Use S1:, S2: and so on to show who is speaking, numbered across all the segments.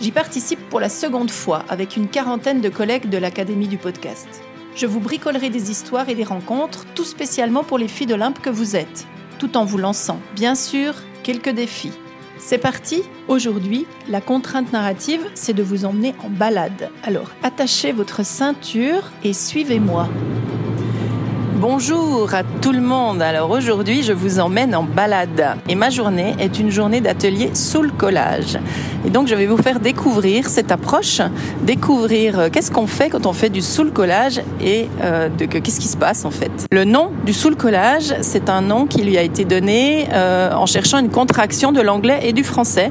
S1: J'y participe pour la seconde fois avec une quarantaine de collègues de l'Académie du podcast. Je vous bricolerai des histoires et des rencontres, tout spécialement pour les filles d'Olympe que vous êtes, tout en vous lançant, bien sûr, quelques défis. C'est parti Aujourd'hui, la contrainte narrative, c'est de vous emmener en balade. Alors, attachez votre ceinture et suivez-moi. Bonjour à tout le monde. Alors aujourd'hui, je vous emmène en balade. Et ma journée est une journée d'atelier sous le collage. Et donc, je vais vous faire découvrir cette approche, découvrir euh, qu'est-ce qu'on fait quand on fait du sous le collage et euh, de qu'est-ce qui se passe en fait. Le nom du sous le collage, c'est un nom qui lui a été donné euh, en cherchant une contraction de l'anglais et du français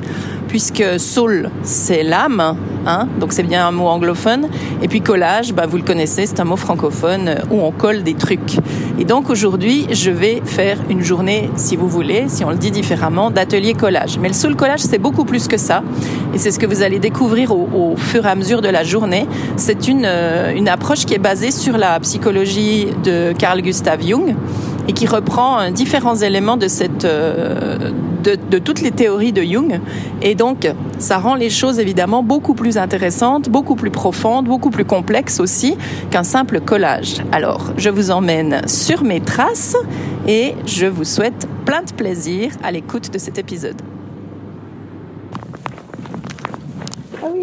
S1: puisque soul, c'est l'âme, hein, donc c'est bien un mot anglophone. Et puis collage, bah, vous le connaissez, c'est un mot francophone euh, où on colle des trucs. Et donc aujourd'hui, je vais faire une journée, si vous voulez, si on le dit différemment, d'atelier collage. Mais le soul collage, c'est beaucoup plus que ça. Et c'est ce que vous allez découvrir au, fur et à mesure de la journée. C'est une, euh, une approche qui est basée sur la psychologie de Carl Gustav Jung et qui reprend euh, différents éléments de cette de, toutes les théories de Jung. Et donc, ça rend les choses évidemment beaucoup plus intéressantes, beaucoup plus profondes, beaucoup plus complexes aussi qu'un simple collage. Alors, je vous emmène sur mes traces et je vous souhaite plein de plaisir à l'écoute de cet épisode.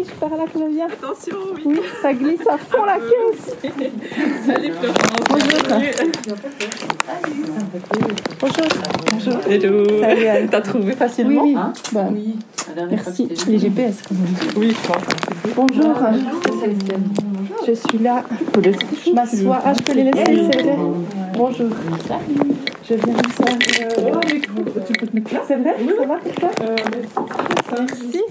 S2: Ah je pars là, Claudia.
S3: Attention, oui.
S2: Oui, ça glisse à fond la caisse.
S3: Salut Florence.
S2: Bonjour. Bonjour.
S3: Bonjour. Hello.
S2: Salut Anne.
S3: T'as trouvé facilement
S2: Oui, oui.
S3: hein
S2: Bah,
S3: Oui.
S2: merci. Les GPS, on dit.
S3: Oui,
S2: Bonjour. Je suis là. Je m'assois. Ah, je peux les laisser, c'est vrai Bonjour. Je viens de faire.
S3: Tu peux te mettre là
S2: C'est vrai Ça va pour toi
S3: Merci.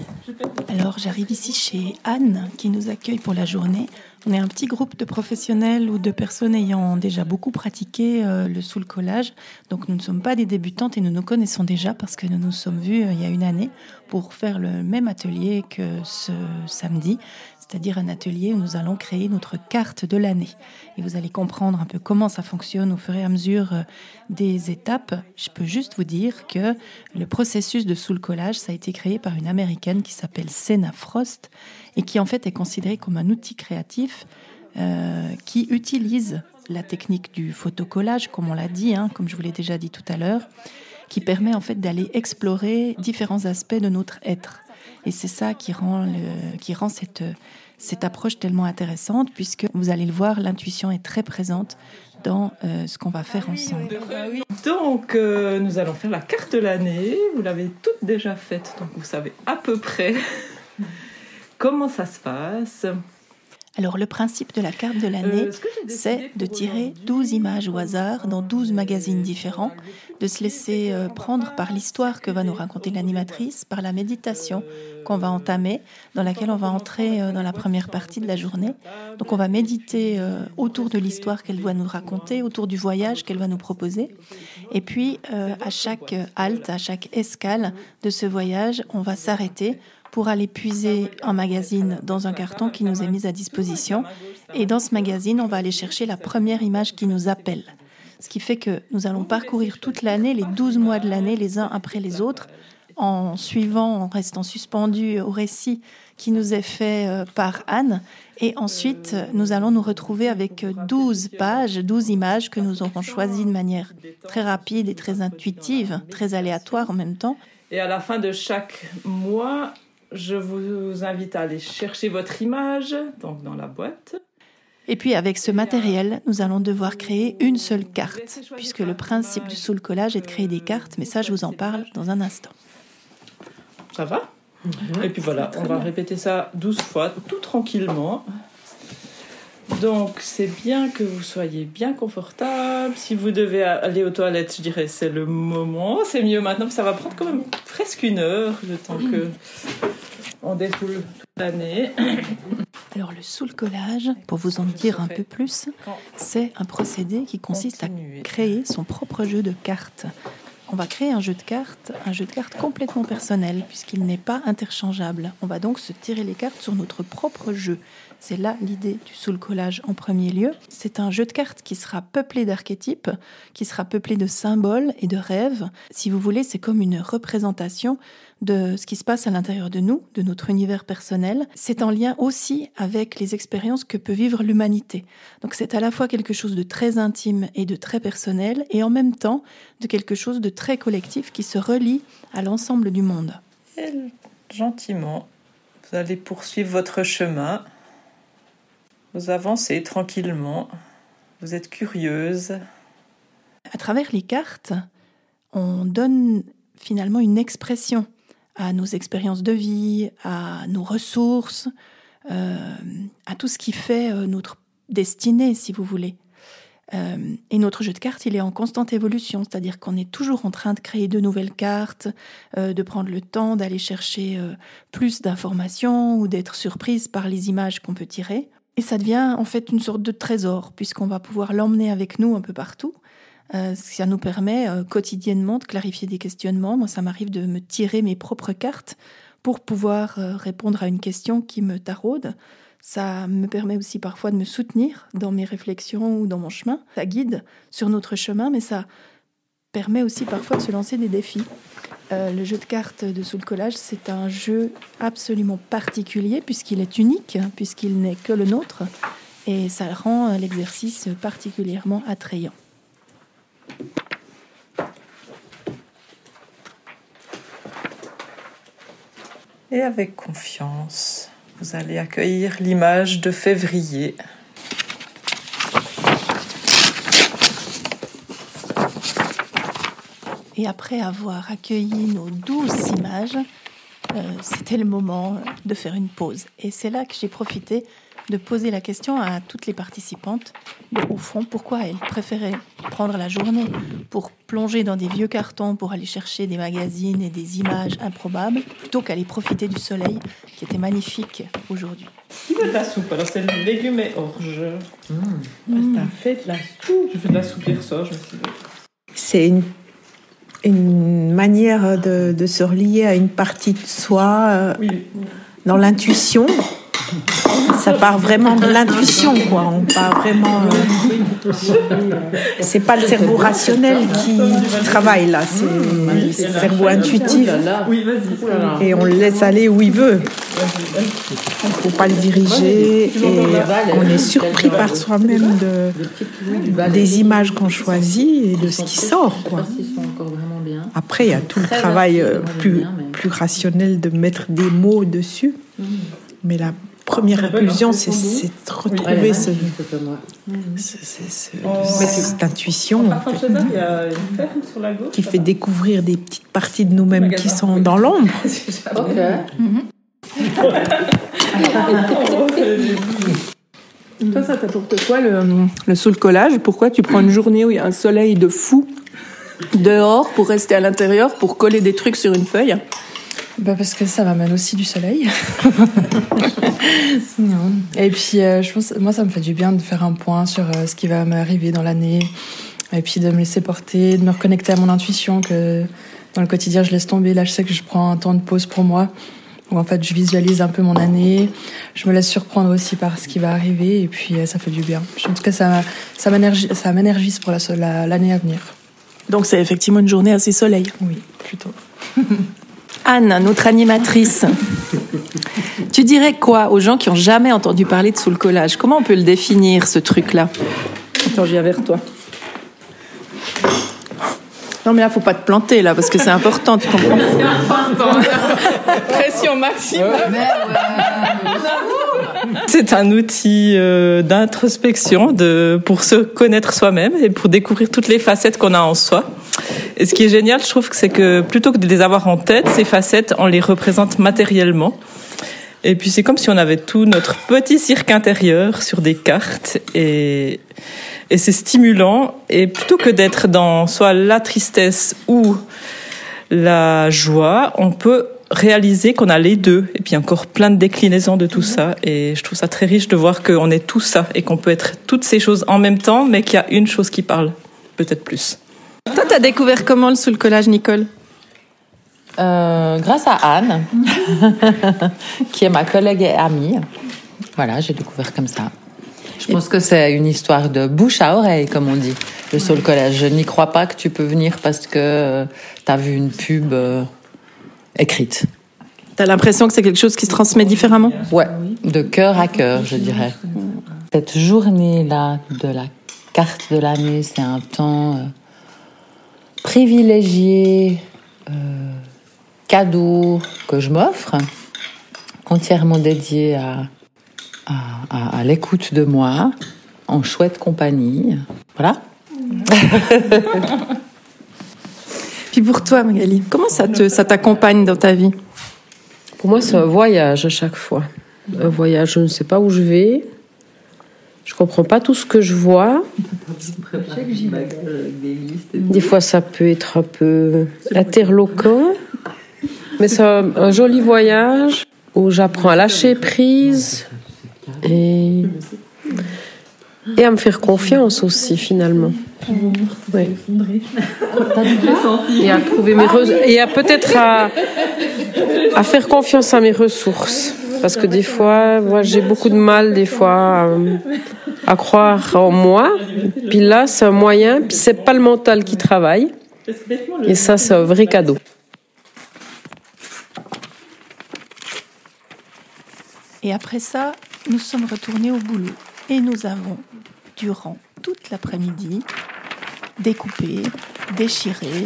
S1: Alors j'arrive ici chez Anne qui nous accueille pour la journée. On est un petit groupe de professionnels ou de personnes ayant déjà beaucoup pratiqué euh, le sous le collage. Donc nous ne sommes pas des débutantes et nous nous connaissons déjà parce que nous nous sommes vus euh, il y a une année pour faire le même atelier que ce samedi, c'est-à-dire un atelier où nous allons créer notre carte de l'année. Et vous allez comprendre un peu comment ça fonctionne au fur et à mesure euh, des étapes. Je peux juste vous dire que le processus de sous le collage, ça a été créé par une américaine qui s'appelle Senna Frost et qui en fait est considéré comme un outil créatif euh, qui utilise la technique du photocollage, comme on l'a dit, hein, comme je vous l'ai déjà dit tout à l'heure, qui permet en fait d'aller explorer différents aspects de notre être. Et c'est ça qui rend, qui rend cette, cette approche tellement intéressante, puisque vous allez le voir, l'intuition est très présente dans euh, ce qu'on va faire ensemble.
S3: Donc, euh, nous allons faire la carte de l'année. Vous l'avez toute déjà faite, donc vous savez à peu près comment ça se passe.
S1: Alors le principe de la carte de l'année,
S3: Euh, ce
S1: c'est de tirer
S3: aujourd'hui,
S1: 12 images au hasard dans 12 magazines différents, de se laisser euh, prendre par l'histoire que va nous raconter l'animatrice, par la méditation qu'on va entamer, dans laquelle on va entrer euh, dans la première partie de la journée. Donc on va méditer autour de l'histoire qu'elle doit nous raconter, autour du voyage qu'elle va nous proposer. Et puis à chaque halte, à chaque escale de ce voyage, on va s'arrêter pour aller puiser un magazine dans un carton qui nous est mis à disposition. Et dans ce magazine, on va aller chercher la première image qui nous appelle. Ce qui fait que nous allons parcourir toute l'année, les 12 mois de l'année, les uns après les autres, en suivant, en restant suspendu au récit qui nous est fait euh, par Anne. Et ensuite, euh, nous allons nous retrouver avec euh, 12 pages, 12 images que nous aurons choisies de manière très rapide et très intuitive, très aléatoire en même temps.
S3: Et à la fin de chaque mois, je vous invite à aller chercher votre image donc dans la boîte.
S1: Et puis avec ce matériel, nous allons devoir créer une seule carte, puisque le principe du soul collage est de créer des cartes, mais ça je vous en parle dans un instant.
S3: Ça va? Et puis voilà, on va répéter ça 12 fois, tout tranquillement. Donc, c'est bien que vous soyez bien confortable. Si vous devez aller aux toilettes, je dirais c'est le moment. C'est mieux maintenant, ça va prendre quand même presque une heure, le temps que on défoule toute l'année.
S1: Alors le soul collage, pour vous en dire un peu plus, c'est un procédé qui consiste à créer son propre jeu de cartes. On va créer un jeu de cartes, un jeu de cartes complètement personnel puisqu'il n'est pas interchangeable. On va donc se tirer les cartes sur notre propre jeu. C'est là l'idée du soul collage en premier lieu. C'est un jeu de cartes qui sera peuplé d'archétypes, qui sera peuplé de symboles et de rêves. Si vous voulez, c'est comme une représentation de ce qui se passe à l'intérieur de nous, de notre univers personnel. C'est en lien aussi avec les expériences que peut vivre l'humanité. Donc c'est à la fois quelque chose de très intime et de très personnel, et en même temps de quelque chose de très collectif qui se relie à l'ensemble du monde.
S3: Gentiment, vous allez poursuivre votre chemin. Vous avancez tranquillement. Vous êtes curieuse.
S1: À travers les cartes, on donne finalement une expression à nos expériences de vie, à nos ressources, euh, à tout ce qui fait euh, notre destinée, si vous voulez. Euh, et notre jeu de cartes, il est en constante évolution, c'est-à-dire qu'on est toujours en train de créer de nouvelles cartes, de prendre le temps d'aller chercher plus d'informations ou d'être surprise par les images qu'on peut tirer. Et ça devient en fait une sorte de trésor, puisqu'on va pouvoir l'emmener avec nous un peu partout euh, ça nous permet euh, quotidiennement de clarifier des questionnements. Moi, ça m'arrive de me tirer mes propres cartes pour pouvoir euh, répondre à une question qui me taraude. Ça me permet aussi parfois de me soutenir dans mes réflexions ou dans mon chemin. Ça guide sur notre chemin, mais ça permet aussi parfois de se lancer des défis. Le jeu de cartes de Soul Collage, c'est un jeu absolument particulier puisqu'il est unique, puisqu'il n'est que le nôtre, et ça rend l'exercice particulièrement attrayant.
S3: Et avec confiance, vous allez accueillir l'image de février.
S1: Et après avoir accueilli nos douze images, euh, c'était le moment de faire une pause. Et c'est là que j'ai profité de poser la question à toutes les participantes, au fond, pourquoi elles préféraient prendre la journée pour plonger dans des vieux cartons, pour aller chercher des magazines et des images improbables, plutôt qu'aller profiter du soleil qui était magnifique aujourd'hui.
S3: Qui veut de la soupe? Alors c'est le légume et orge. Mmh. C'est un fait de la soupe. Je fais de la soupe hier soir, je me suis
S4: C'est une une manière de, de, se relier à une partie de soi euh, oui. dans l'intuition ça part vraiment de l'intuition, quoi. On part vraiment. Euh, c'est pas le cerveau rationnel qui travaille là, c'est le cerveau intuitif. Et on le laisse aller où il veut. Il faut pas le diriger et on est surpris par soi-même de, des images qu'on choisit et de ce qui sort, quoi. Après, il y a tout le travail euh, plus, plus rationnel de mettre des mots dessus. Mais la première impulsion, c'est de retrouver ce, cette intuition qui fait découvrir des petites parties de nous-mêmes qui sont dans l'ombre.
S2: Toi, ça t'apporte quoi le, le soul collage? Pourquoi tu prends une journée où il y a un soleil de fou? Dehors pour rester à l'intérieur, pour coller des trucs sur une feuille
S5: bah parce que ça m'amène aussi du soleil. et puis, euh, je pense, moi, ça me fait du bien de faire un point sur euh, ce qui va m'arriver dans l'année. Et puis de me laisser porter, de me reconnecter à mon intuition que dans le quotidien, je laisse tomber. Là, je sais que je prends un temps de pause pour moi. Où en fait, je visualise un peu mon année. Je me laisse surprendre aussi par ce qui va arriver. Et puis, euh, ça fait du bien. En tout cas, ça, ça m'énergise pour l'année la, l'année à venir.
S2: Donc, c'est effectivement une journée assez soleil.
S5: Oui, plutôt.
S1: Anne, notre animatrice, tu dirais quoi aux gens qui n'ont jamais entendu parler de sous le collage? Comment on peut le définir, ce truc-là?
S2: Attends, j'y vers toi. Non mais là, faut pas te planter là, parce que c'est important, tu comprends? Pression maximum.
S3: C'est un outil euh, d'introspection de pour se connaître soi-même et pour découvrir toutes les facettes qu'on a en soi. Et ce qui est génial, je trouve, c'est que plutôt que de les avoir en tête, ces facettes, on les représente matériellement. Et puis c'est comme si on avait tout notre petit cirque intérieur sur des cartes et, et c'est stimulant. Et plutôt que d'être dans soit la tristesse ou la joie, on peut réaliser qu'on a les deux et puis encore plein de déclinaisons de tout ça et je trouve ça très riche de voir qu'on est tout ça et qu'on peut être toutes ces choses en même temps mais qu'il y a une chose qui parle peut-être plus.
S1: Toi, t'as découvert comment le sous le collage, Nicole?
S6: Euh, grâce à Anne, qui est ma collègue et amie. Voilà, j'ai découvert comme ça. Je pense que c'est une histoire de bouche à oreille, comme on dit, le Soul Collage. Je n'y crois pas que tu peux venir parce que euh, tu as vu une pub euh, écrite.
S1: T'as l'impression que c'est quelque chose qui se transmet différemment?
S6: Ouais, de cœur à cœur, je dirais. Cette journée-là de la carte de l'année, c'est un temps privilégié, cadeau que je m'offre, entièrement dédié à, à, l'écoute de moi, en chouette compagnie. Voilà.
S1: Pour toi, Magali, comment ça te ça t'accompagne dans ta vie?
S7: Pour moi, c'est un voyage à chaque fois. Un voyage, je ne sais pas où je vais. Je comprends pas tout ce que je vois. Des fois, ça peut être un peu interloquant. Mais c'est un, joli voyage où j'apprends à lâcher prise et, et à me faire confiance aussi finalement. Et à à peut-être à, à faire confiance à mes ressources parce que des fois, moi j'ai beaucoup de mal des fois à, à croire en moi. Puis là, c'est un moyen. Puis c'est pas le mental qui travaille. Et ça, c'est un vrai cadeau.
S1: Et après ça, nous sommes retournés au boulot et nous avons, durant toute l'après-midi, découpé, déchiré,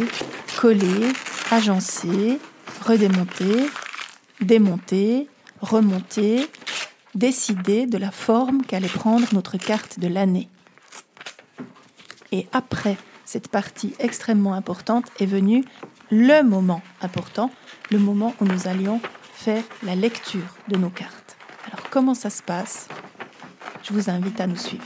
S1: collé, agencé, redémonté, démonté, remonté, décidé de la forme qu'allait prendre notre carte de l'année. Et après cette partie extrêmement importante est venu le moment important, le moment où nous allions faire la lecture de nos cartes. Alors comment ça se passe? Je vous invite à nous suivre.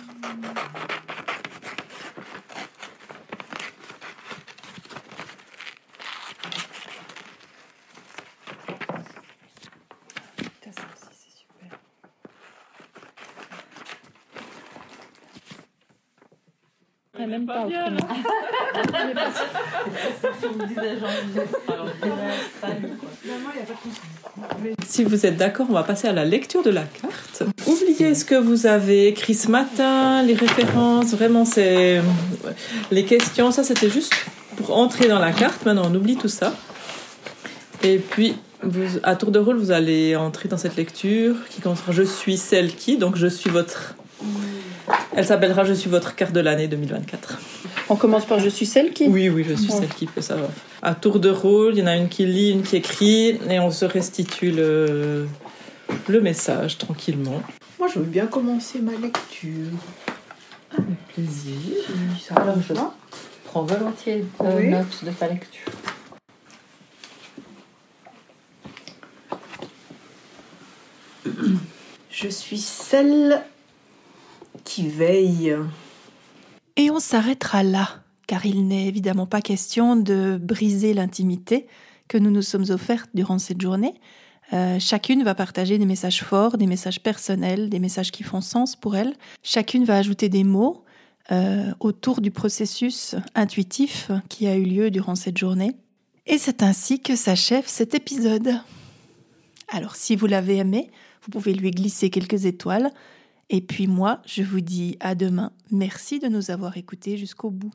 S3: même pas Si vous êtes d'accord, on va passer à la lecture de la carte. Oubliez ce que vous avez écrit ce matin, les références, vraiment c'est les questions, ça c'était juste pour entrer dans la carte. Maintenant, on oublie tout ça. Et puis vous, à tour de rôle, vous allez entrer dans cette lecture qui commencera Je suis celle qui, donc je suis votre elle s'appellera Je suis votre carte de l'année 2024.
S1: On commence par Je suis celle qui
S3: Oui, oui, je suis celle qui peut savoir. À tour de rôle, il y en a une qui lit, une qui écrit, et on se restitue le, le message tranquillement.
S4: Moi, je veux bien commencer ma lecture.
S6: Avec plaisir. Alors, je prends volontiers euh, note de ta lecture.
S4: Je suis celle qui veille.
S1: Et on s'arrêtera là, car il n'est évidemment pas question de briser l'intimité que nous nous sommes offertes durant cette journée. Euh, chacune va partager des messages forts, des messages personnels, des messages qui font sens pour elle. Chacune va ajouter des mots euh, autour du processus intuitif qui a eu lieu durant cette journée. Et c'est ainsi que s'achève cet épisode. Alors si vous l'avez aimé, vous pouvez lui glisser quelques étoiles, et puis moi, je vous dis à demain. Merci de nous avoir écoutés jusqu'au bout.